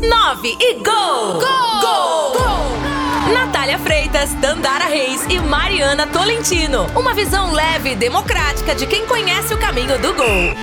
9 e gol! Gol! Gol! gol! Natália Freitas, Dandara Reis e Mariana Tolentino. Uma visão leve e democrática de quem conhece o caminho do gol.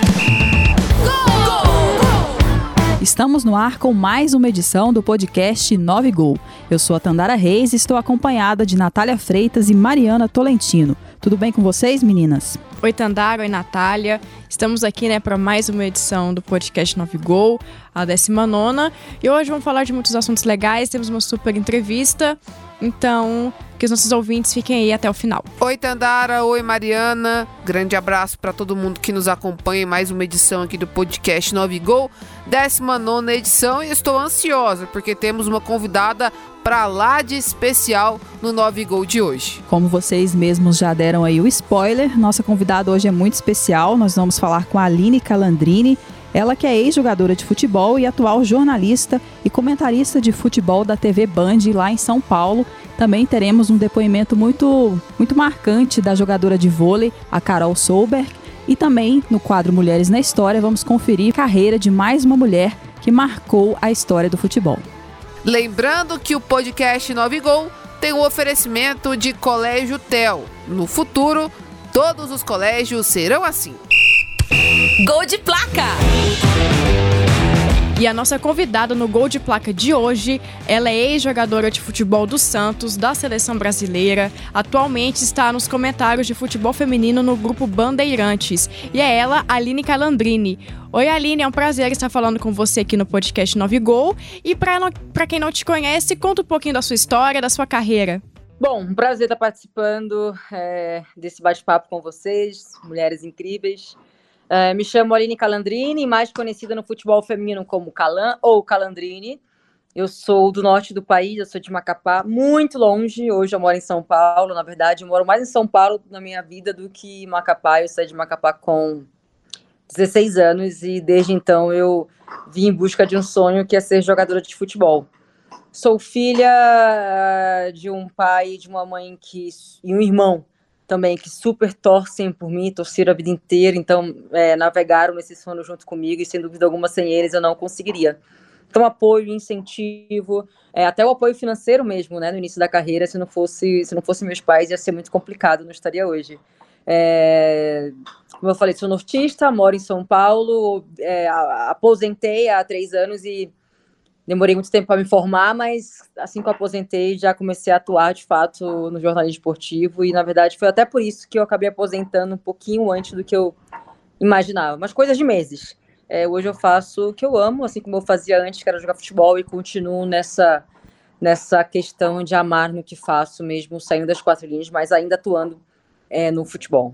Estamos no ar com mais uma edição do podcast 9 Gol. Eu sou a Tandara Reis e estou acompanhada de Natália Freitas e Mariana Tolentino. Tudo bem com vocês, meninas? Oi, Tandara, oi, Natália. Estamos aqui, né, para mais uma edição do podcast 9 Gol, a 19. E hoje vamos falar de muitos assuntos legais, temos uma super entrevista. Então, que os nossos ouvintes fiquem aí até o final. Oi, Tandara. Oi, Mariana. Grande abraço para todo mundo que nos acompanha em mais uma edição aqui do podcast 9 Gol, 19 edição. E estou ansiosa porque temos uma convidada para lá de especial no 9 Gol de hoje. Como vocês mesmos já deram aí o spoiler, nossa convidada hoje é muito especial. Nós vamos falar com a Aline Calandrini. Ela que é ex-jogadora de futebol e atual jornalista e comentarista de futebol da TV Band lá em São Paulo. Também teremos um depoimento muito, muito marcante da jogadora de vôlei, a Carol Solberg. E também, no quadro Mulheres na História, vamos conferir a carreira de mais uma mulher que marcou a história do futebol. Lembrando que o podcast 9 Gol tem o um oferecimento de Colégio Tel. No futuro, todos os colégios serão assim. Gol de placa! E a nossa convidada no Gol de Placa de hoje, ela é ex-jogadora de futebol do Santos, da seleção brasileira. Atualmente está nos comentários de futebol feminino no grupo Bandeirantes. E é ela, Aline Calandrini. Oi, Aline, é um prazer estar falando com você aqui no podcast 9 Gol. E para quem não te conhece, conta um pouquinho da sua história, da sua carreira. Bom, um prazer estar participando é, desse bate-papo com vocês, mulheres incríveis. Uh, me chamo Aline Calandrini, mais conhecida no futebol feminino como Calan ou Calandrini. Eu sou do norte do país, eu sou de Macapá, muito longe. Hoje eu moro em São Paulo, na verdade, eu moro mais em São Paulo na minha vida do que em Macapá. Eu saí de Macapá com 16 anos e desde então eu vim em busca de um sonho que é ser jogadora de futebol. Sou filha uh, de um pai e de uma mãe que e um irmão também que super torcem por mim, torceram a vida inteira, então é, navegaram nesse sono junto comigo e sem dúvida alguma sem eles eu não conseguiria. Então apoio, incentivo, é, até o apoio financeiro mesmo, né, no início da carreira, se não fosse se não fosse meus pais ia ser muito complicado, não estaria hoje. É, como eu falei, sou nortista, moro em São Paulo, é, aposentei há três anos e demorei muito tempo para me formar, mas assim que eu aposentei, já comecei a atuar de fato no jornalismo esportivo e na verdade foi até por isso que eu acabei aposentando um pouquinho antes do que eu imaginava, mas coisas de meses. É, hoje eu faço o que eu amo, assim como eu fazia antes, que era jogar futebol e continuo nessa nessa questão de amar no que faço, mesmo saindo das quatro linhas, mas ainda atuando é, no futebol.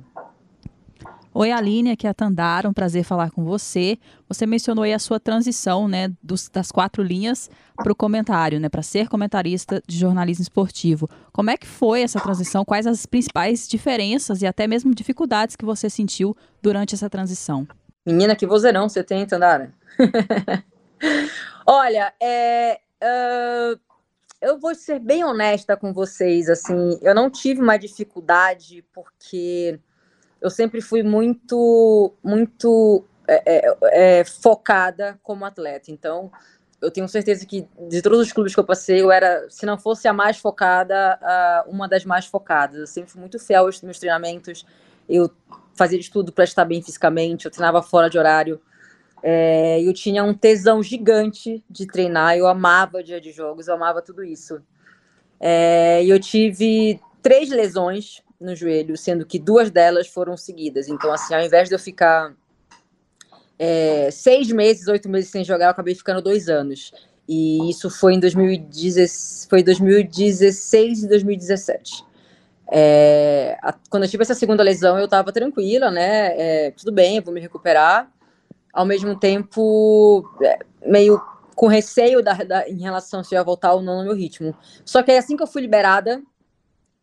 Oi, Aline, aqui é a Tandara, um prazer falar com você. Você mencionou aí a sua transição, né, dos, das quatro linhas para o comentário, né, para ser comentarista de jornalismo esportivo. Como é que foi essa transição? Quais as principais diferenças e até mesmo dificuldades que você sentiu durante essa transição? Menina, que vozeirão você tem, Tandara. Olha, é, uh, eu vou ser bem honesta com vocês, assim, eu não tive uma dificuldade porque eu sempre fui muito, muito é, é, é, focada como atleta. Então, eu tenho certeza que de todos os clubes que eu passei, eu era, se não fosse a mais focada, uma das mais focadas. Eu sempre fui muito fiel aos meus treinamentos. Eu fazia de tudo para estar bem fisicamente. Eu treinava fora de horário. É, eu tinha um tesão gigante de treinar. Eu amava dia de jogos. Eu amava tudo isso. É, e eu tive três lesões no joelho, sendo que duas delas foram seguidas. Então, assim, ao invés de eu ficar é, seis meses, oito meses sem jogar, eu acabei ficando dois anos. E isso foi em 2016, foi 2016 e 2017. É, a, quando eu tive essa segunda lesão, eu estava tranquila, né? É, tudo bem, eu vou me recuperar. Ao mesmo tempo, é, meio com receio da, da, em relação se eu ia voltar ou não no meu ritmo. Só que aí, assim que eu fui liberada,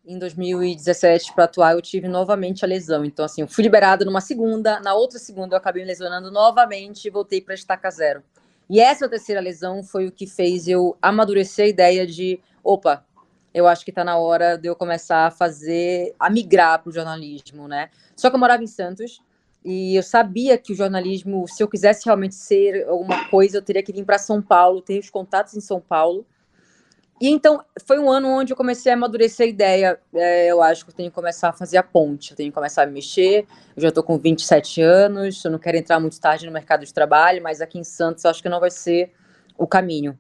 em 2017 para atuar, eu tive novamente a lesão. Então, assim, eu fui liberada numa segunda, na outra segunda eu acabei me lesionando novamente e voltei para estaca zero. E essa terceira lesão foi o que fez eu amadurecer a ideia de, opa, eu acho que está na hora de eu começar a fazer, a migrar para o jornalismo, né? Só que eu morava em Santos, E eu sabia que o jornalismo, se eu quisesse realmente ser alguma coisa, eu teria que vir para São Paulo, ter os contatos em São Paulo. E então foi um ano onde eu comecei a amadurecer a ideia. É, eu acho que eu tenho que começar a fazer a ponte, eu tenho que começar a me mexer. Eu já estou com 27 anos, eu não quero entrar muito tarde no mercado de trabalho, mas aqui em Santos eu acho que não vai ser o caminho.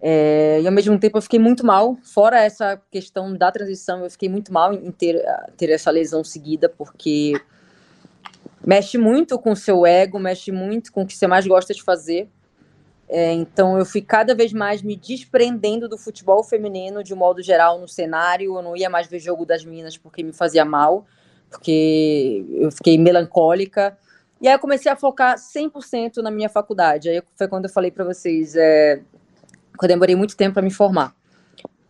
É, e ao mesmo tempo eu fiquei muito mal, fora essa questão da transição, eu fiquei muito mal em ter, ter essa lesão seguida, porque mexe muito com o seu ego, mexe muito com o que você mais gosta de fazer. É, então eu fui cada vez mais me desprendendo do futebol feminino de um modo geral no cenário. Eu não ia mais ver jogo das minas porque me fazia mal, porque eu fiquei melancólica. E aí eu comecei a focar 100% na minha faculdade. Aí foi quando eu falei para vocês, é, eu demorei muito tempo para me formar.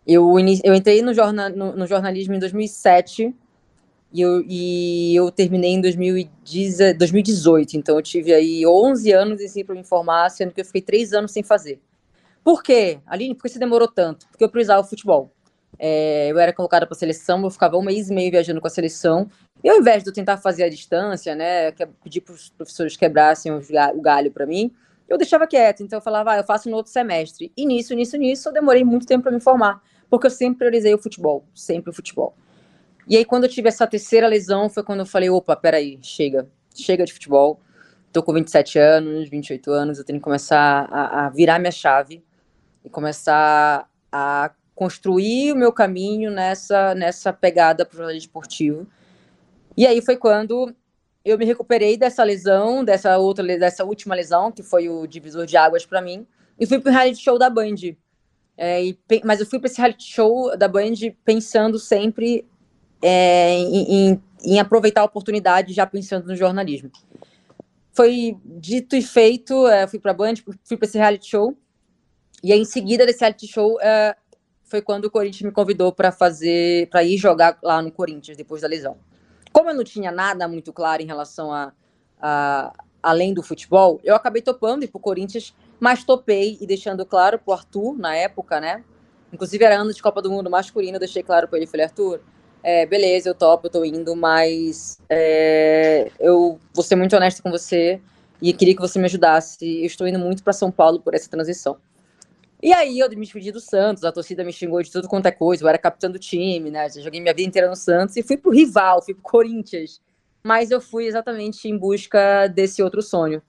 Eu, eu entrei no, no, no jornalismo em 2007 e eu, e eu terminei em 2018, então eu tive aí 11 anos si para me formar, sendo que eu fiquei três anos sem fazer. Por quê? Aline, por que você demorou tanto? Porque eu precisava o futebol. É, eu era colocada para a seleção, eu ficava um mês e meio viajando com a seleção, e ao invés de eu tentar fazer a distância, né, pedir para os professores quebrassem o galho para mim, eu deixava quieto, então eu falava, ah, eu faço no outro semestre. E nisso, nisso, nisso, eu demorei muito tempo para me formar, porque eu sempre priorizei o futebol, sempre o futebol. E aí, quando eu tive essa terceira lesão, foi quando eu falei: opa, peraí, chega, chega de futebol. Tô com 27 anos, 28 anos, eu tenho que começar a, a virar minha chave e começar a construir o meu caminho nessa, nessa pegada para o jornalismo esportivo. E aí foi quando eu me recuperei dessa lesão, dessa outra, dessa última lesão, que foi o divisor de águas para mim, e fui para o reality show da Band. É, e, mas eu fui para esse reality show da Band pensando sempre é, em, em, aproveitar a oportunidade já pensando no jornalismo. Foi dito e feito, é, fui para a Band, fui para esse reality show, e aí, em seguida desse reality show é, foi quando o Corinthians me convidou para fazer, para ir jogar lá no Corinthians depois da lesão. Como eu não tinha nada muito claro em relação a, a além do futebol, eu acabei topando ir o Corinthians, mas topei e deixando claro para o Arthur na época, né? Inclusive era ano de Copa do Mundo masculino, eu deixei claro para ele, falei, Arthur, é, beleza, eu topo, eu tô indo, mas é, eu vou ser muito honesta com você e queria que você me ajudasse. Eu estou indo muito para São Paulo por essa transição. E aí eu me despedi do Santos, a torcida me xingou de tudo quanto é coisa, eu era capitão do time, né? Eu joguei minha vida inteira no Santos e fui pro rival, fui pro Corinthians. Mas eu fui exatamente em busca desse outro sonho.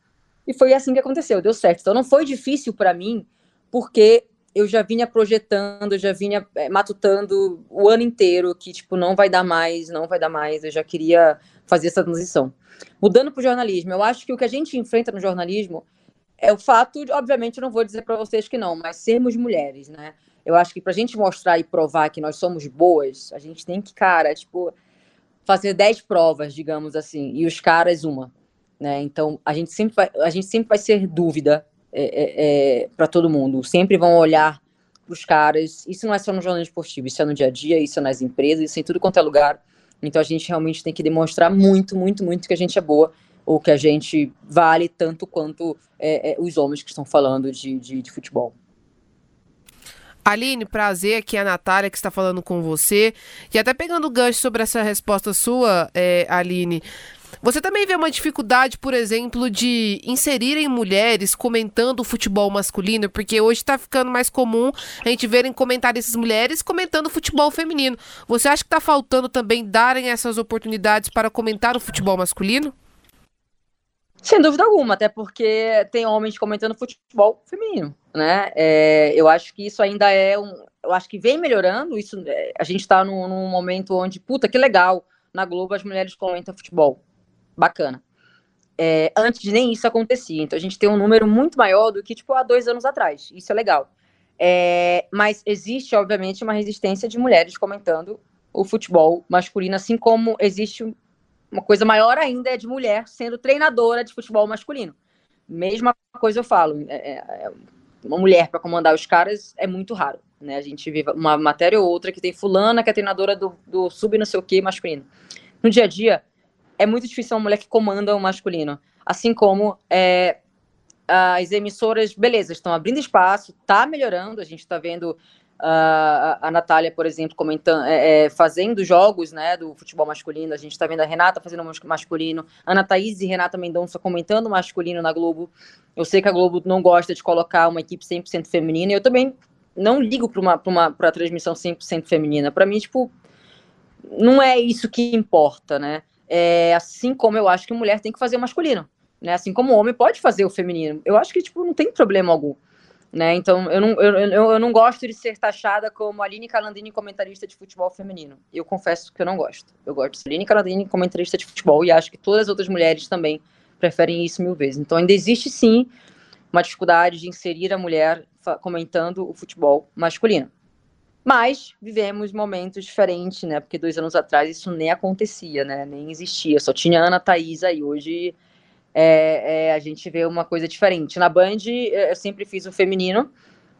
E foi assim que aconteceu, deu certo. Então não foi difícil para mim, porque eu já vinha projetando, já vinha é, matutando o ano inteiro que, tipo, não vai dar mais, não vai dar mais, eu já queria fazer essa transição. Mudando para o jornalismo, eu acho que o que a gente enfrenta no jornalismo é o fato, de, obviamente, eu não vou dizer para vocês que não, mas sermos mulheres, né? Eu acho que para a gente mostrar e provar que nós somos boas, a gente tem que, cara, tipo, fazer 10 provas, digamos assim, e os caras uma, né? Então, a gente sempre vai, a gente sempre vai ser dúvida é, é, é para todo mundo. Sempre vão olhar para os caras. Isso não é só no jornalismo esportivo, isso é no dia a dia, isso é nas empresas, isso é em tudo quanto é lugar. Então a gente realmente tem que demonstrar muito, muito, muito que a gente é boa, ou que a gente vale tanto quanto é, é, os homens que estão falando de, de, de futebol. Aline, prazer, aqui é a Natália que está falando com você. E até pegando o gancho sobre essa resposta sua, é, Aline, você também vê uma dificuldade, por exemplo, de inserirem mulheres comentando o futebol masculino, porque hoje está ficando mais comum a gente verem essas mulheres comentando o futebol feminino. Você acha que está faltando também darem essas oportunidades para comentar o futebol masculino? Sem dúvida alguma, até porque tem homens comentando futebol feminino, né? É, eu acho que isso ainda é um. Eu acho que vem melhorando. Isso, é, a gente está num, num momento onde, puta, que legal, na Globo as mulheres comentam futebol bacana. É, antes nem isso acontecia. Então a gente tem um número muito maior do que tipo há dois anos atrás. Isso é legal. É, mas existe, obviamente, uma resistência de mulheres comentando o futebol masculino, assim como existe uma coisa maior ainda é de mulher sendo treinadora de futebol masculino. Mesma coisa eu falo. É, é, é uma mulher para comandar os caras é muito raro. Né? A gente vê uma matéria ou outra que tem fulana que é treinadora do, do sub não sei o que masculino. No dia a dia, é muito difícil uma mulher que comanda o masculino. Assim como é, as emissoras, beleza, estão abrindo espaço, tá melhorando, a gente está vendo Uh, a, Natália, por exemplo, comentando, é, é, fazendo jogos né, do futebol masculino. A gente está vendo a Renata fazendo masculino, Ana Thaís e Renata Mendonça comentando masculino na Globo. Eu sei que a Globo não gosta de colocar uma equipe 100% feminina, eu também não ligo para uma, uma pra transmissão 100% feminina. Para mim, tipo, não é isso que importa, né? É, assim como eu acho que mulher tem que fazer o masculino, né? Assim como o homem pode fazer o feminino. Eu acho que, tipo, não tem problema algum. Né? Então, eu não, eu, eu, eu não gosto de ser taxada como Aline Calandrini, comentarista de futebol feminino. Eu confesso que eu não gosto. Eu gosto de ser Aline Calandrini, comentarista de futebol, e acho que todas as outras mulheres também preferem isso mil vezes. Então, ainda existe sim uma dificuldade de inserir a mulher comentando o futebol masculino. Mas vivemos momentos diferentes, né? Porque dois anos atrás isso nem acontecia, né? Nem existia. Só tinha Ana Thaís aí. Hoje é, é, a gente vê uma coisa diferente. Na Band, é, eu sempre fiz o feminino,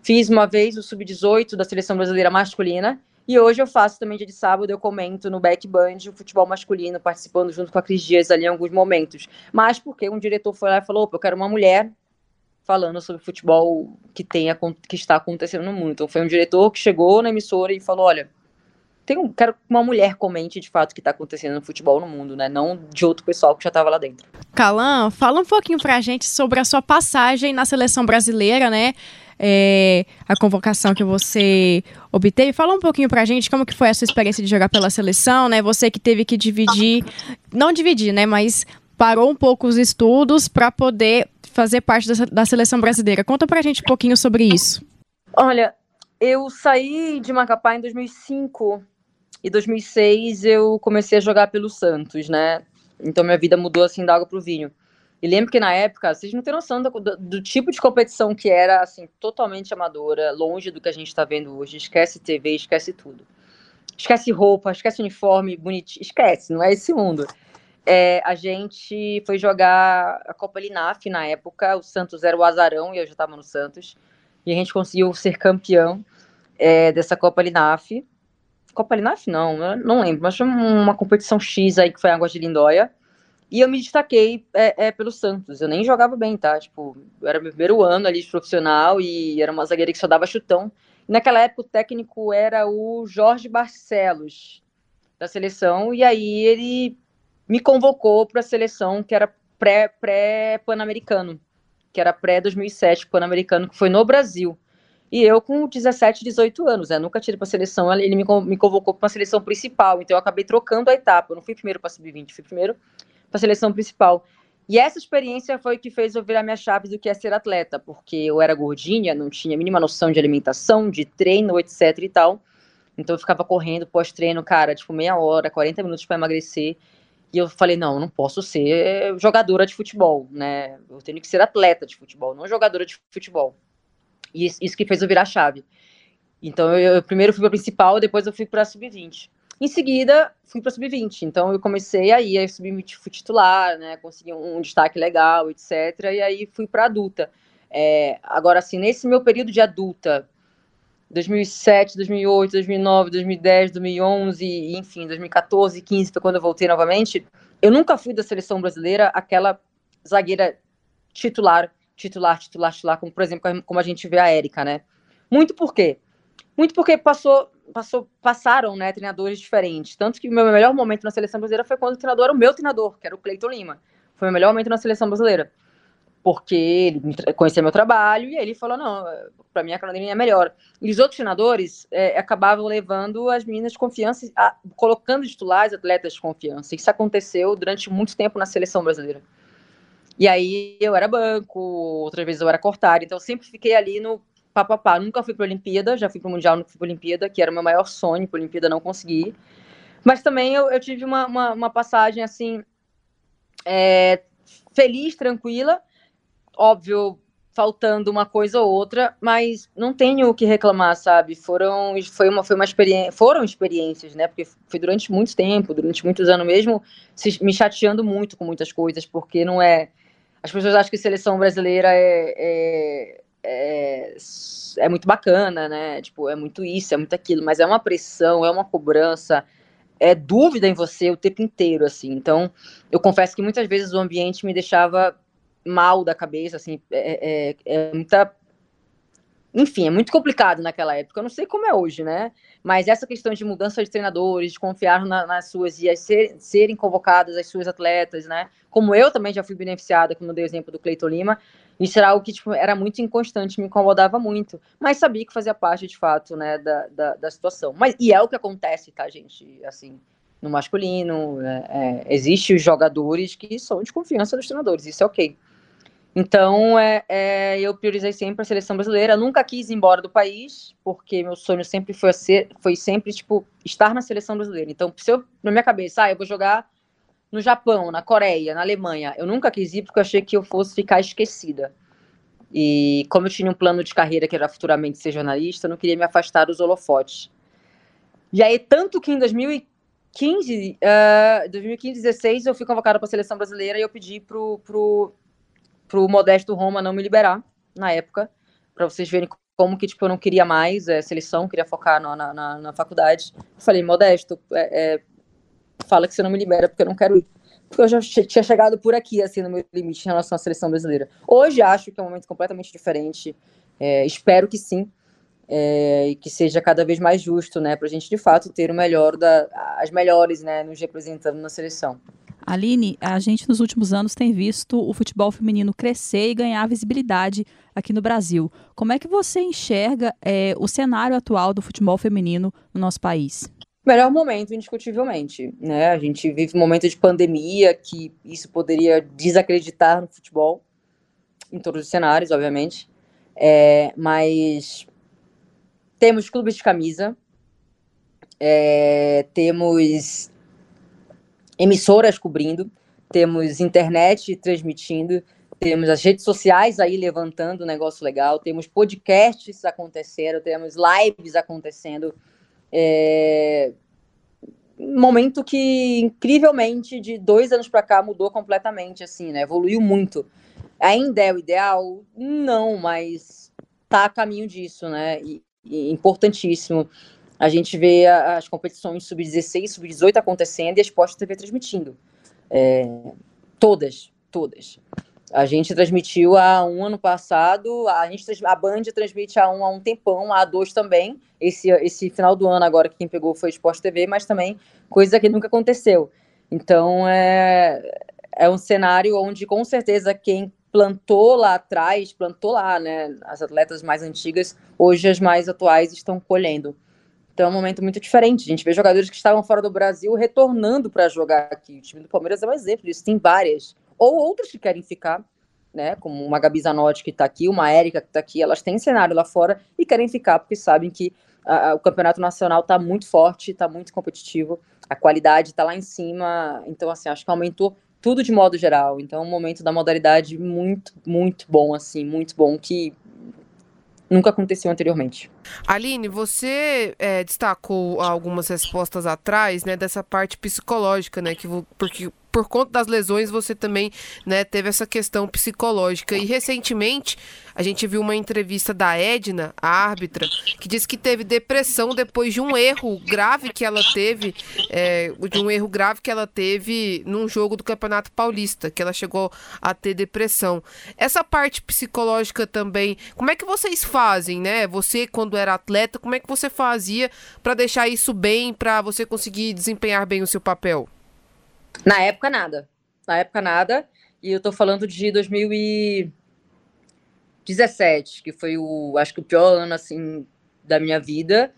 fiz uma vez o sub-18 da seleção brasileira masculina, e hoje eu faço também dia de sábado, eu comento no Back Band o futebol masculino, participando junto com a Cris Dias ali em alguns momentos. Mas porque um diretor foi lá e falou: eu quero uma mulher falando sobre futebol que, tem, que está acontecendo no mundo. Então foi um diretor que chegou na emissora e falou: olha um, quero que uma mulher comente de fato o que está acontecendo no futebol no mundo, né? Não de outro pessoal que já estava lá dentro. Calan, fala um pouquinho pra gente sobre a sua passagem na seleção brasileira, né? É, a convocação que você obteve. Fala um pouquinho pra gente como que foi a sua experiência de jogar pela seleção, né? Você que teve que dividir, não dividir, né? Mas parou um pouco os estudos para poder fazer parte da, da seleção brasileira. Conta pra gente um pouquinho sobre isso. Olha, eu saí de Macapá em 2005 e 2006 eu comecei a jogar pelo Santos, né? Então minha vida mudou assim da água pro vinho. E lembro que na época, vocês não têm noção do, do, do tipo de competição que era, assim, totalmente amadora, longe do que a gente está vendo hoje. Esquece TV, esquece tudo. Esquece roupa, esquece uniforme, bonitinho. Esquece, não é esse mundo. É, a gente foi jogar a Copa Linaf na época. O Santos era o azarão e eu já estava no Santos. E a gente conseguiu ser campeão é, dessa Copa Linaf. Copa Linaf, não, não lembro, mas foi uma competição X aí que foi Águas de Lindóia. E eu me destaquei é, é, pelo Santos. Eu nem jogava bem, tá? Tipo, era meu primeiro ano ali de profissional e era uma zagueira que só dava chutão. E naquela época o técnico era o Jorge Barcelos, da seleção, e aí ele me convocou para a seleção que era pré-pan-americano, pré que era pré-2007 pan-americano, que foi no Brasil. E eu, com 17, 18 anos, né? Nunca tirei para a seleção, ele me, me convocou para uma seleção principal. Então eu acabei trocando a etapa. Eu não fui primeiro para sub-20, fui primeiro para a seleção principal. E essa experiência foi o que fez eu virar minha chave do que é ser atleta, porque eu era gordinha, não tinha a mínima noção de alimentação, de treino, etc e tal. Então eu ficava correndo pós-treino, cara, tipo meia hora, 40 minutos para emagrecer. E eu falei, não, eu não posso ser jogadora de futebol, né? Eu tenho que ser atleta de futebol, não jogadora de futebol. E isso que fez eu virar chave. Então, eu, eu primeiro fui para principal, depois eu fui para sub-20. Em seguida, fui para sub-20. Então, eu comecei aí, a sub-20 fui titular, né? Consegui um, um, destaque legal, etc. E aí fui para adulta. É, agora, assim, nesse meu período de adulta, 2007, 2008, 2009, 2010, 2011, enfim, 2014, 15 foi quando eu voltei novamente. Eu nunca fui da seleção brasileira aquela zagueira titular titular, titular, titular, como por exemplo, como a gente vê a Érica, né? Muito por quê? Muito porque passou, passou, passaram, né, treinadores diferentes. Tanto que o meu melhor momento na seleção brasileira foi quando o treinador era o meu treinador, que era o Cleiton Lima. Foi o melhor momento na seleção brasileira. Porque ele conhecia meu trabalho e aí ele falou: não, para mim a Carolina é melhor. E os outros treinadores é, acabavam levando as meninas de confiança, a, colocando titulares atletas de confiança. Isso aconteceu durante muito tempo na seleção brasileira. E aí eu era banco, outras vezes eu era cortar, então eu sempre fiquei ali no papapá. Nunca fui para Olimpíada, já fui para o Mundial, nunca fui para Olimpíada, que era o meu maior sonho, para Olimpíada não consegui. Mas também eu, eu tive uma, uma, uma, passagem assim, é, feliz, tranquila, óbvio, faltando uma coisa ou outra, mas não tenho o que reclamar, sabe? Foram, foi uma, foi uma experiência, foram experiências, né? Porque foi durante muito tempo, durante muitos anos mesmo, se, me chateando muito com muitas coisas, porque não é as pessoas acham que seleção brasileira é, é, é, é, muito bacana, né? Tipo, é muito isso, é muito aquilo, mas é uma pressão, é uma cobrança, é dúvida em você o tempo inteiro, assim. Então, eu confesso que muitas vezes o ambiente me deixava mal da cabeça, assim, é, é, é muita enfim, é muito complicado naquela época. Eu não sei como é hoje, né? Mas essa questão de mudança de treinadores, de confiar na, nas suas e ser, serem convocadas as suas atletas, né? Como eu também já fui beneficiada, como eu dei o exemplo do Cleiton Lima, isso era algo que tipo, era muito inconstante, me incomodava muito. Mas sabia que fazia parte, de fato, né, da, da, da situação. Mas, e é o que acontece, tá, gente? Assim, no masculino, é, é, existem os jogadores que são de confiança dos treinadores, isso é ok. Então, é, é, eu priorizei sempre a seleção brasileira. nunca quis ir embora do país, porque meu sonho sempre foi, ser, foi sempre, tipo, estar na seleção brasileira. Então, se eu, na minha cabeça, ah, eu vou jogar no Japão, na Coreia, na Alemanha, eu nunca quis ir porque eu achei que eu fosse ficar esquecida. E como eu tinha um plano de carreira que era futuramente ser jornalista, eu não queria me afastar dos holofotes. E aí, tanto que em 2015, uh, 2015, 16, eu fui convocada para a seleção brasileira e eu pedi pro, pro pro Modesto Roma não me liberar na época, para vocês verem como que tipo, eu não queria mais é, seleção, queria focar na, na, na, faculdade. falei, Modesto, é, é, fala que você não me libera porque eu não quero ir. Porque eu já tinha chegado por aqui, assim, no meu limite em relação à seleção brasileira. Hoje acho que é um momento completamente diferente. É, espero que sim. É, e que seja cada vez mais justo, né, a gente de fato ter o melhor da, as melhores, né, nos representando na seleção. Aline, a gente nos últimos anos tem visto o futebol feminino crescer e ganhar visibilidade aqui no Brasil. Como é que você enxerga é, o cenário atual do futebol feminino no nosso país? Melhor momento, indiscutivelmente. Né? A gente vive um momento de pandemia que isso poderia desacreditar no futebol, em todos os cenários, obviamente. É, mas temos clubes de camisa, é, temos emissoras cobrindo, temos internet transmitindo, temos as redes sociais aí levantando um negócio legal, temos podcasts acontecendo, temos lives acontecendo. É... Momento que, incrivelmente, de dois anos para cá mudou completamente, assim, né? Evoluiu muito. Ainda é o ideal? Não, mas tá a caminho disso, né? E, e importantíssimo. A gente vê as competições sub-16, sub-18 acontecendo e a Sport TV transmitindo. É, todas, todas. A gente transmitiu há um ano passado, a, gente, a Band transmite há um, há um tempão, há dois também. Esse, esse final do ano agora quem pegou foi Sport TV, mas também coisa que nunca aconteceu. Então é, é um cenário onde com certeza quem plantou lá atrás, plantou lá, né? As atletas mais antigas, hoje as mais atuais estão colhendo. Então é um momento muito diferente. A gente vê jogadores que estavam fora do Brasil retornando para jogar aqui. O time do Palmeiras é um exemplo disso, tem várias. Ou outros que querem ficar, né? Como uma Gabi Zanotti que está aqui, uma Érica que está aqui, elas têm cenário lá fora e querem ficar porque sabem que a, a, o campeonato nacional está muito forte, está muito competitivo, a qualidade está lá em cima. Então, assim, acho que aumentou tudo de modo geral. Então, é um momento da modalidade muito, muito bom, assim, muito bom, que nunca aconteceu anteriormente. Aline, você é, destacou algumas respostas atrás, né, dessa parte psicológica, né, que porque por conta das lesões você também, né, teve essa questão psicológica e recentemente a gente viu uma entrevista da Edna, a árbitra, que disse que teve depressão depois de um erro grave que ela teve, é, de um erro grave que ela teve num jogo do Campeonato Paulista, que ela chegou a ter depressão. Essa parte psicológica também, como é que vocês fazem, né? Você quando era atleta, como é que você fazia para deixar isso bem, para você conseguir desempenhar bem o seu papel? Na época nada. Na época nada. E eu tô falando de 2000 e 17, que foi o, acho que o pior ano, assim, da minha vida.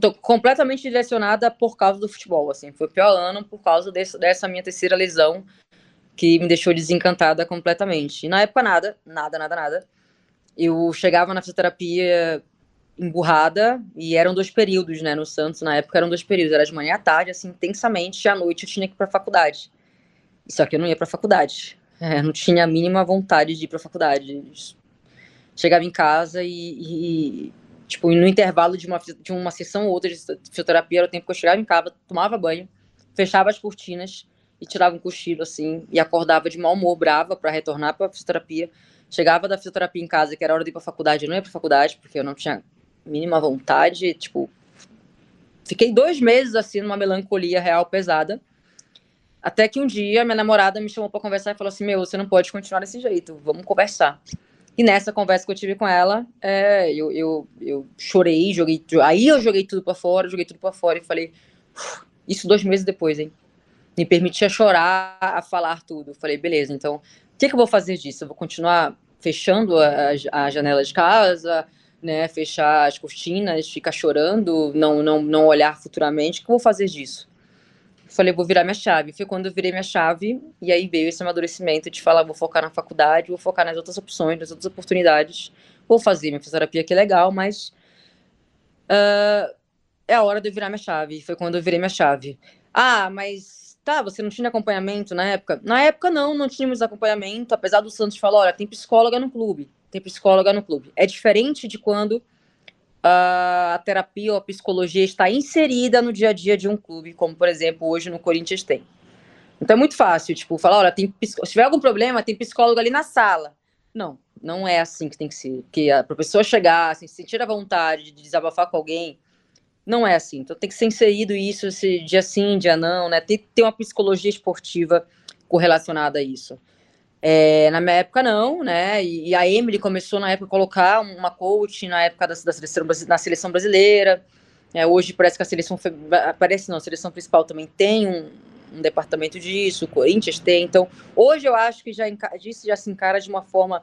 Tô completamente direcionada por causa do futebol, assim. Foi o pior ano por causa desse, dessa minha terceira lesão, que me deixou desencantada completamente. E na época, nada, nada, nada, nada. Eu chegava na fisioterapia emburrada, e eram dois períodos, né, no Santos, na época eram dois períodos, era de manhã à tarde, assim, intensamente, e à noite eu tinha que ir pra faculdade. Só que eu não ia pra faculdade. É, não tinha a mínima vontade de ir pra faculdade chegava em casa e, e tipo, no intervalo de uma, de uma sessão ou outra de fisioterapia, era o tempo que eu chegava em casa, tomava banho, fechava as cortinas e tirava um cochilo, assim, e acordava de mau humor, brava, para retornar para a fisioterapia. Chegava da fisioterapia em casa, que era hora de ir para faculdade, eu não ia para faculdade, porque eu não tinha mínima vontade, tipo... Fiquei dois meses, assim, numa melancolia real pesada, até que um dia minha namorada me chamou para conversar e falou assim: Meu, você não pode continuar desse jeito, vamos conversar. E nessa conversa que eu tive com ela, é, eu, eu, eu chorei, joguei. Aí eu joguei tudo para fora, joguei tudo para fora e falei. Isso dois meses depois, hein? Me permitia chorar, a falar tudo. Falei, beleza, então, o que, que eu vou fazer disso? Eu vou continuar fechando a, a janela de casa, né? Fechar as cortinas, ficar chorando, não, não, não olhar futuramente. O que eu vou fazer disso? falei, vou virar minha chave. Foi quando eu virei minha chave, e aí veio esse amadurecimento de falar, vou focar na faculdade, vou focar nas outras opções, nas outras oportunidades. Vou fazer minha fisioterapia, que é legal, mas uh, é a hora de eu virar minha chave. Foi quando eu virei minha chave. Ah, mas tá, você não tinha acompanhamento na época? Na época, não, não tínhamos acompanhamento, apesar do Santos falar, olha, tem psicóloga no clube, tem psicóloga no clube. É diferente de quando a terapia ou a psicologia está inserida no dia a dia de um clube, como por exemplo hoje no Corinthians tem. Então é muito fácil, tipo, falar, olha, tem, se tiver algum problema, tem psicólogo ali na sala. Não, não é assim que tem que ser. Que a professora chegar, assim, sentir a vontade de desabafar com alguém, não é assim. Então tem que ser inserido isso, dia sim, dia não, né? Tem que ter uma psicologia esportiva correlacionada a isso. É, na minha época, não, né? E, e, a Emily começou na época a colocar uma coach na época da, da seleção, na seleção brasileira. É, hoje parece que a seleção parece não, a seleção principal também tem um, um, departamento disso, o Corinthians tem. Então, hoje eu acho que já disso já se encara de uma forma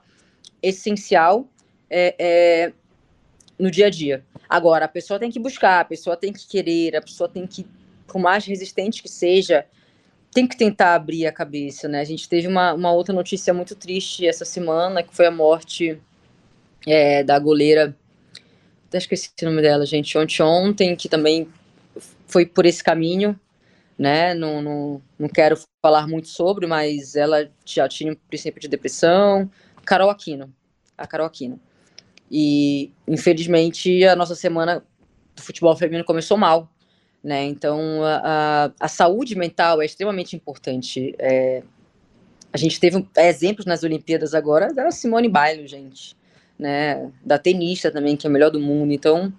essencial é, é, no dia a dia. Agora, a pessoa tem que buscar, a pessoa tem que querer, a pessoa tem que, por mais resistente que seja, tem que tentar abrir a cabeça, né? A gente teve uma, uma outra notícia muito triste essa semana, que foi a morte é, da goleira, até esqueci o nome dela, gente, ontem, ontem, que também foi por esse caminho, né? Não, não, não quero falar muito sobre, mas ela já tinha um princípio de depressão. Carol Aquino, a Carol Aquino. E, infelizmente, a nossa semana do futebol feminino começou mal, né? Então, a, a, a, saúde mental é extremamente importante. É, a gente teve exemplos nas Olimpíadas agora da Simone Biles, gente, né? Da tenista também, que é a melhor do mundo. Então,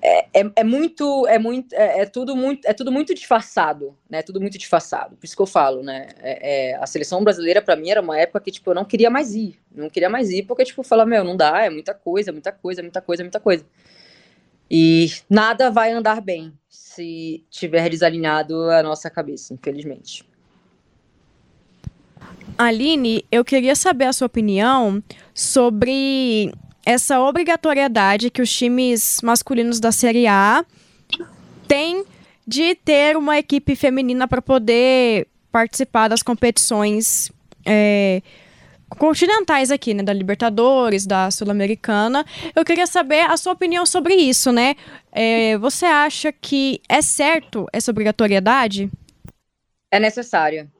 é, é, é muito, é muito, é, é, tudo muito, é tudo muito disfarçado, né? Tudo muito disfarçado. Por isso que eu falo, né? É, é a seleção brasileira para mim era uma época que tipo eu não queria mais ir, não queria mais ir porque tipo falar meu não dá, é muita coisa, muita coisa, muita coisa, muita coisa. E nada vai andar bem se tiver desalinhado a nossa cabeça, infelizmente. Aline, eu queria saber a sua opinião sobre essa obrigatoriedade que os times masculinos da Série A têm de ter uma equipe feminina para poder participar das competições é, continentais aqui, né, da Libertadores, da Sul-Americana. Eu queria saber a sua opinião sobre isso, né? É, você acha que é certo essa obrigatoriedade? É necessário.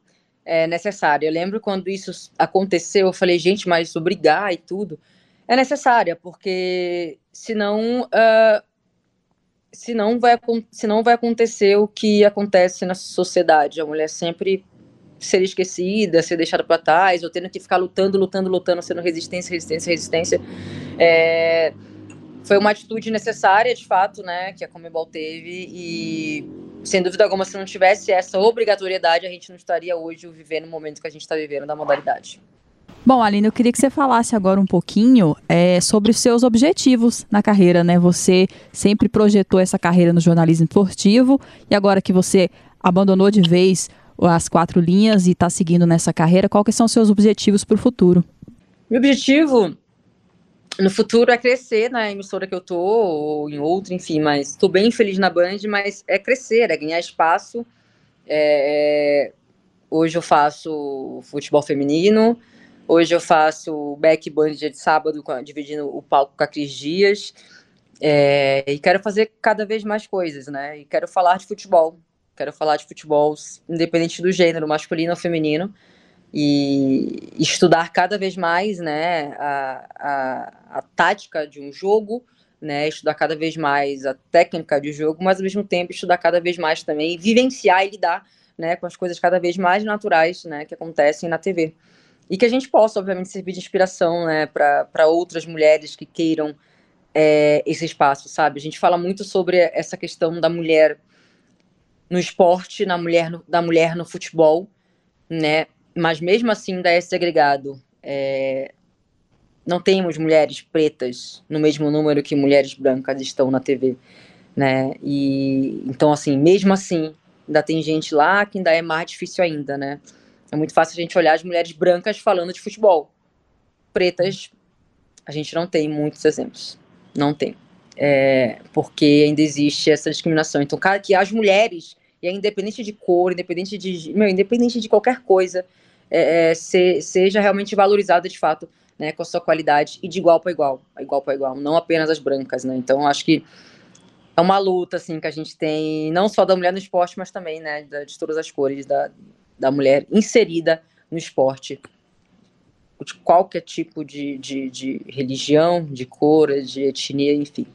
É necessário. Eu lembro quando isso aconteceu, eu falei, gente, mas obrigar e tudo é necessária, porque senão, uh, senão, vai, senão vai acontecer o que acontece na sociedade. A mulher sempre ser esquecida, ser deixada para trás, ou tendo que ficar lutando, lutando, lutando, sendo resistência, resistência, resistência. É, foi uma atitude necessária, de fato, né, que a Comebol teve, e sem dúvida alguma, se não tivesse essa obrigatoriedade, a gente não estaria hoje vivendo o momento que a gente está vivendo da modalidade. Bom, Aline, eu queria que você falasse agora um pouquinho é, sobre os seus objetivos na carreira, né? Você sempre projetou essa carreira no jornalismo esportivo e agora que você abandonou de vez as quatro linhas e está seguindo nessa carreira, quais são os seus objetivos para o futuro? Meu objetivo no futuro é crescer na emissora que eu tô, ou em outra, enfim, mas estou bem feliz na Band, mas é crescer, é ganhar espaço. É... Hoje eu faço futebol feminino, hoje eu faço back band dia de sábado, dividindo o palco com a Cris Dias. É... e quero fazer cada vez mais coisas, né? E quero falar de futebol. Quero falar de futebol independente do gênero, masculino ou feminino, e estudar cada vez mais né, a, a, a tática de um jogo, né, estudar cada vez mais a técnica de jogo, mas ao mesmo tempo estudar cada vez mais também, vivenciar e lidar né, com as coisas cada vez mais naturais né, que acontecem na TV. E que a gente possa, obviamente, servir de inspiração né, para outras mulheres que queiram é, esse espaço, sabe? A gente fala muito sobre essa questão da mulher no esporte, na mulher no, da mulher no futebol, né? Mas mesmo assim ainda é segregado. É, não temos mulheres pretas no mesmo número que mulheres brancas estão na TV, né? E então assim, mesmo assim, ainda tem gente lá que ainda é mais difícil ainda, né? É muito fácil a gente olhar as mulheres brancas falando de futebol. Pretas, a gente não tem muitos exemplos. Não tem. É, porque ainda existe essa discriminação. Então, cara, que as mulheres, e é independente de cor, independente de. Meu, independente de qualquer coisa, é, é, se, seja realmente valorizada de fato né, com a sua qualidade e de igual para igual, igual para igual, não apenas as brancas, né? Então acho que é uma luta assim que a gente tem, não só da mulher no esporte, mas também, né, de todas as cores da, da mulher inserida no esporte, de qualquer tipo de, de, de religião, de cor, de etnia, enfim.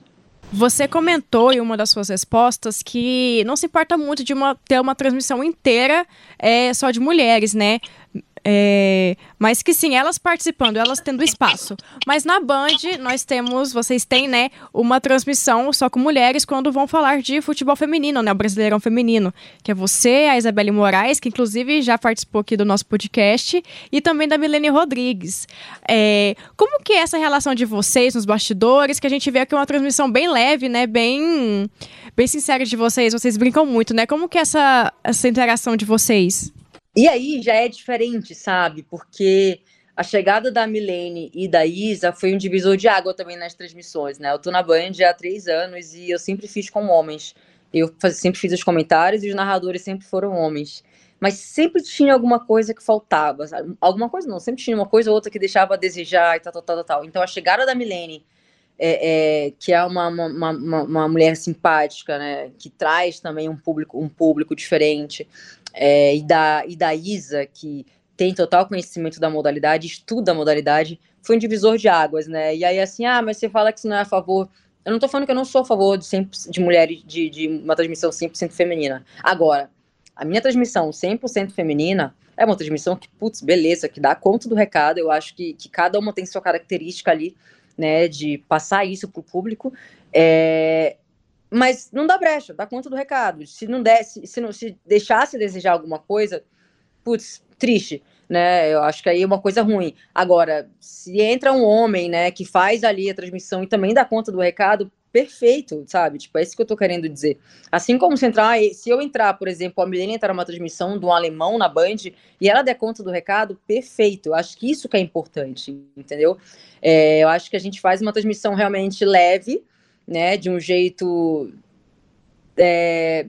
Você comentou em uma das suas respostas que não se importa muito de uma, ter uma transmissão inteira é, só de mulheres, né? É, mas que sim, elas participando, elas tendo espaço. Mas na Band, nós temos, vocês têm, né, uma transmissão só com mulheres quando vão falar de futebol feminino, né, o Brasileirão Feminino. Que é você, a Isabelle Moraes, que inclusive já participou aqui do nosso podcast, e também da Milene Rodrigues. É, como que é essa relação de vocês nos bastidores, que a gente vê aqui uma transmissão bem leve, né, bem, bem sincera de vocês, vocês brincam muito, né? Como que é essa, essa interação de vocês? E aí já é diferente, sabe? Porque a chegada da Milene e da Isa foi um divisor de água também nas transmissões, né? Eu tô na Band há três anos e eu sempre fiz com homens. Eu sempre fiz os comentários e os narradores sempre foram homens. Mas sempre tinha alguma coisa que faltava. Alguma coisa não, sempre tinha uma coisa ou outra que deixava a desejar e tal, tal, tal, tal. Então a chegada da Milene, é, é, que é uma, uma, uma, uma mulher simpática, né? Que traz também um público, um público diferente é, e, da, e da Isa, que tem total conhecimento da modalidade, estuda a modalidade, foi um divisor de águas, né? E aí, assim, ah, mas você fala que você não é a favor. Eu não tô falando que eu não sou a favor de, 100, de mulheres, de, de uma transmissão 100% feminina. Agora, a minha transmissão 100% feminina é uma transmissão que, putz, beleza, que dá conta do recado. Eu acho que, que cada uma tem sua característica ali, né, de passar isso pro público. É, mas não dá brecha, dá conta do recado. Se não desse, se não se deixasse desejar alguma coisa, putz, triste, né? Eu acho que aí é uma coisa ruim. Agora, se entra um homem, né, que faz ali a transmissão e também dá conta do recado, perfeito, sabe? Tipo, é isso que eu tô querendo dizer. Assim como se entrar, se eu entrar, por exemplo, a Milene entrar numa transmissão de um alemão na Band e ela der conta do recado, perfeito. Eu acho que isso que é importante, entendeu? É, eu acho que a gente faz uma transmissão realmente leve, né, de um jeito é,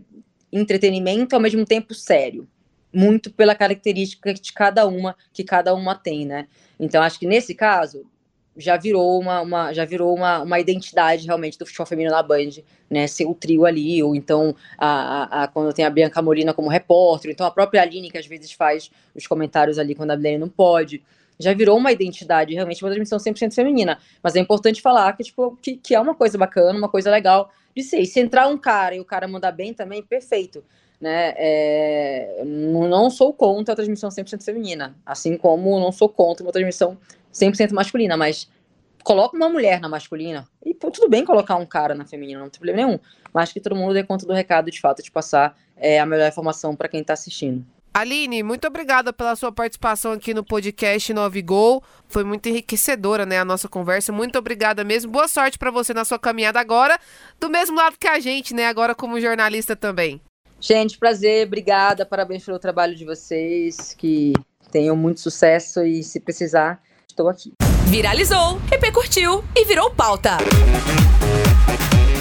entretenimento ao mesmo tempo sério, muito pela característica de cada uma que cada uma tem, né? Então acho que nesse caso já virou uma, uma já virou uma, uma identidade realmente do futebol feminino na Band, né? Ser o trio ali, ou então a, a, a, quando tem a Bianca Molina como repórter, então a própria Aline que às vezes faz os comentários ali quando a Bilene não pode já virou uma identidade, realmente uma transmissão 100% feminina. Mas é importante falar que, tipo, que, que é uma coisa bacana, uma coisa legal de ser. E se entrar um cara e o cara mandar bem também, perfeito. Né? É, não sou contra a transmissão 100% feminina, assim como não sou contra uma transmissão 100% masculina, mas coloca uma mulher na masculina e pô, tudo bem colocar um cara na feminina, não tem problema nenhum. Mas que todo mundo dê conta do recado de fato, de passar é, a melhor informação para quem está assistindo. Aline, muito obrigada pela sua participação aqui no podcast 9 Gol. Foi muito enriquecedora, né, a nossa conversa. Muito obrigada mesmo. Boa sorte para você na sua caminhada agora, do mesmo lado que a gente, né, agora como jornalista também. Gente, prazer, obrigada, parabéns pelo trabalho de vocês, que tenham muito sucesso e se precisar, estou aqui. Viralizou, repercutiu e virou pauta.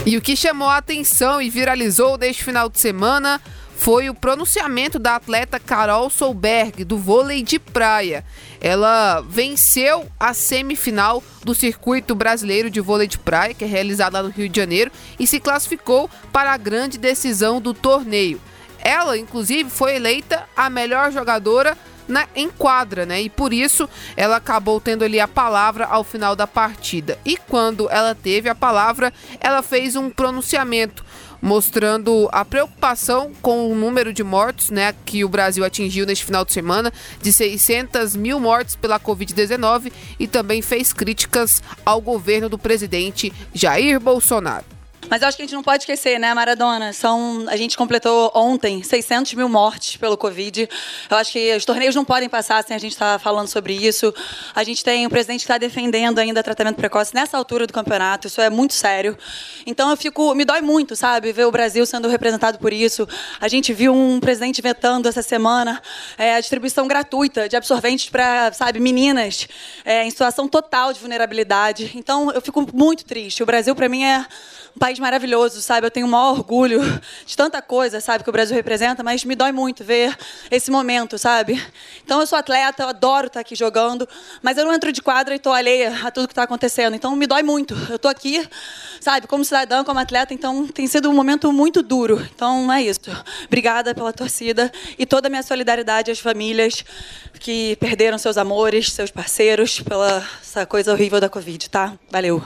E o que chamou a atenção e viralizou neste final de semana foi o pronunciamento da atleta Carol Solberg, do vôlei de praia. Ela venceu a semifinal do Circuito Brasileiro de Vôlei de Praia, que é realizado lá no Rio de Janeiro, e se classificou para a grande decisão do torneio. Ela, inclusive, foi eleita a melhor jogadora na, em quadra, né? E por isso ela acabou tendo ali a palavra ao final da partida. E quando ela teve a palavra, ela fez um pronunciamento mostrando a preocupação com o número de mortos né, que o Brasil atingiu neste final de semana, de 600 mil mortes pela Covid-19 e também fez críticas ao governo do presidente Jair Bolsonaro. Mas eu acho que a gente não pode esquecer, né, Maradona? São, a gente completou ontem 600 mil mortes pelo Covid. Eu acho que os torneios não podem passar sem a gente estar tá falando sobre isso. A gente tem um presidente que está defendendo ainda tratamento precoce nessa altura do campeonato. Isso é muito sério. Então eu fico, me dói muito, sabe, ver o Brasil sendo representado por isso. A gente viu um presidente vetando essa semana é, a distribuição gratuita de absorventes para, sabe, meninas é, em situação total de vulnerabilidade. Então eu fico muito triste. O Brasil para mim é um país maravilhoso, sabe? Eu tenho o maior orgulho de tanta coisa, sabe, que o Brasil representa, mas me dói muito ver esse momento, sabe? Então eu sou atleta, eu adoro estar aqui jogando, mas eu não entro de quadra e estou alheia a tudo que está acontecendo. Então me dói muito. Eu estou aqui, sabe, como cidadã, como atleta, então tem sido um momento muito duro. Então é isso. Obrigada pela torcida e toda a minha solidariedade às famílias que perderam seus amores, seus parceiros pela essa coisa horrível da Covid, tá? Valeu.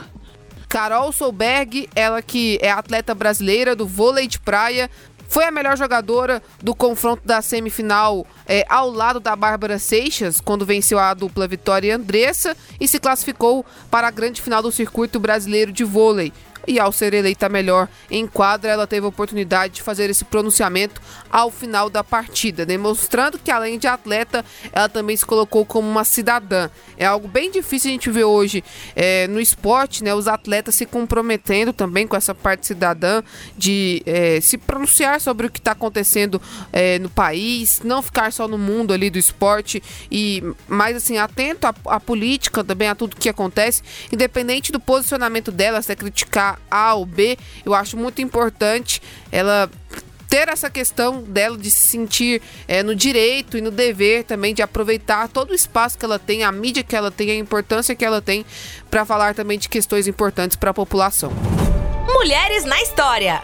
Carol Solberg, ela que é atleta brasileira do vôlei de praia, foi a melhor jogadora do confronto da semifinal é, ao lado da Bárbara Seixas, quando venceu a dupla Vitória Andressa e se classificou para a grande final do circuito brasileiro de vôlei e ao ser eleita melhor em quadra, ela teve a oportunidade de fazer esse pronunciamento ao final da partida, demonstrando que além de atleta, ela também se colocou como uma cidadã. É algo bem difícil a gente ver hoje é, no esporte, né? Os atletas se comprometendo também com essa parte cidadã de é, se pronunciar sobre o que está acontecendo é, no país, não ficar só no mundo ali do esporte e mais assim atento à, à política também a tudo que acontece, independente do posicionamento dela, se é criticar a ou B, eu acho muito importante ela ter essa questão dela de se sentir é, no direito e no dever também de aproveitar todo o espaço que ela tem, a mídia que ela tem, a importância que ela tem para falar também de questões importantes para a população. Mulheres na História.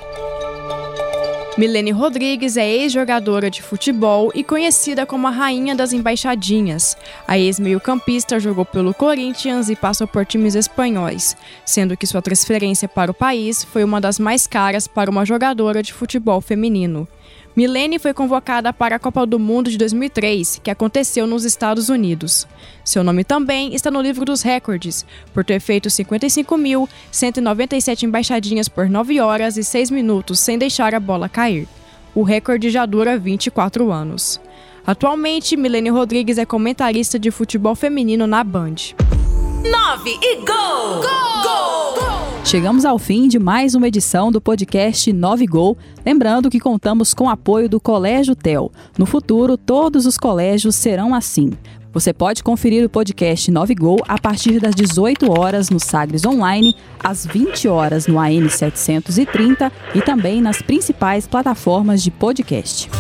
Milene Rodrigues é ex-jogadora de futebol e conhecida como a rainha das embaixadinhas. A ex-meio-campista jogou pelo Corinthians e passou por times espanhóis, sendo que sua transferência para o país foi uma das mais caras para uma jogadora de futebol feminino. Milene foi convocada para a Copa do Mundo de 2003, que aconteceu nos Estados Unidos. Seu nome também está no livro dos recordes, por ter feito 55.197 embaixadinhas por 9 horas e 6 minutos sem deixar a bola cair. O recorde já dura 24 anos. Atualmente, Milene Rodrigues é comentarista de futebol feminino na Band. 9 e gol! Gol! Gol! gol! Chegamos ao fim de mais uma edição do podcast 9 Gol. Lembrando que contamos com o apoio do Colégio TEL. No futuro, todos os colégios serão assim. Você pode conferir o podcast 9 Gol a partir das 18 horas no Sagres Online, às 20 horas no AM 730 e também nas principais plataformas de podcast.